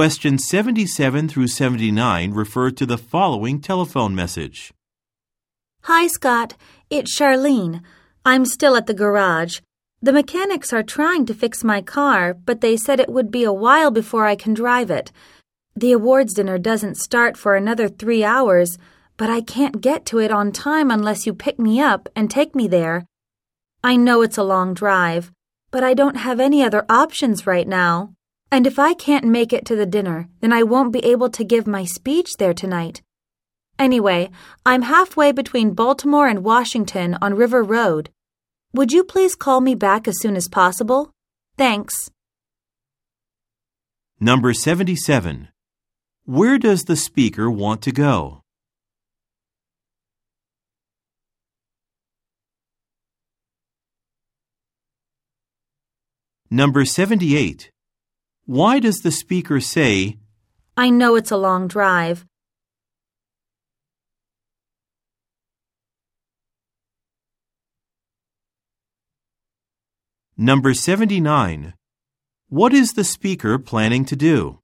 Questions 77 through 79 refer to the following telephone message. Hi, Scott. It's Charlene. I'm still at the garage. The mechanics are trying to fix my car, but they said it would be a while before I can drive it. The awards dinner doesn't start for another three hours, but I can't get to it on time unless you pick me up and take me there. I know it's a long drive, but I don't have any other options right now. And if I can't make it to the dinner, then I won't be able to give my speech there tonight. Anyway, I'm halfway between Baltimore and Washington on River Road. Would you please call me back as soon as possible? Thanks. Number 77. Where does the speaker want to go? Number 78. Why does the speaker say, I know it's a long drive. Number 79. What is the speaker planning to do?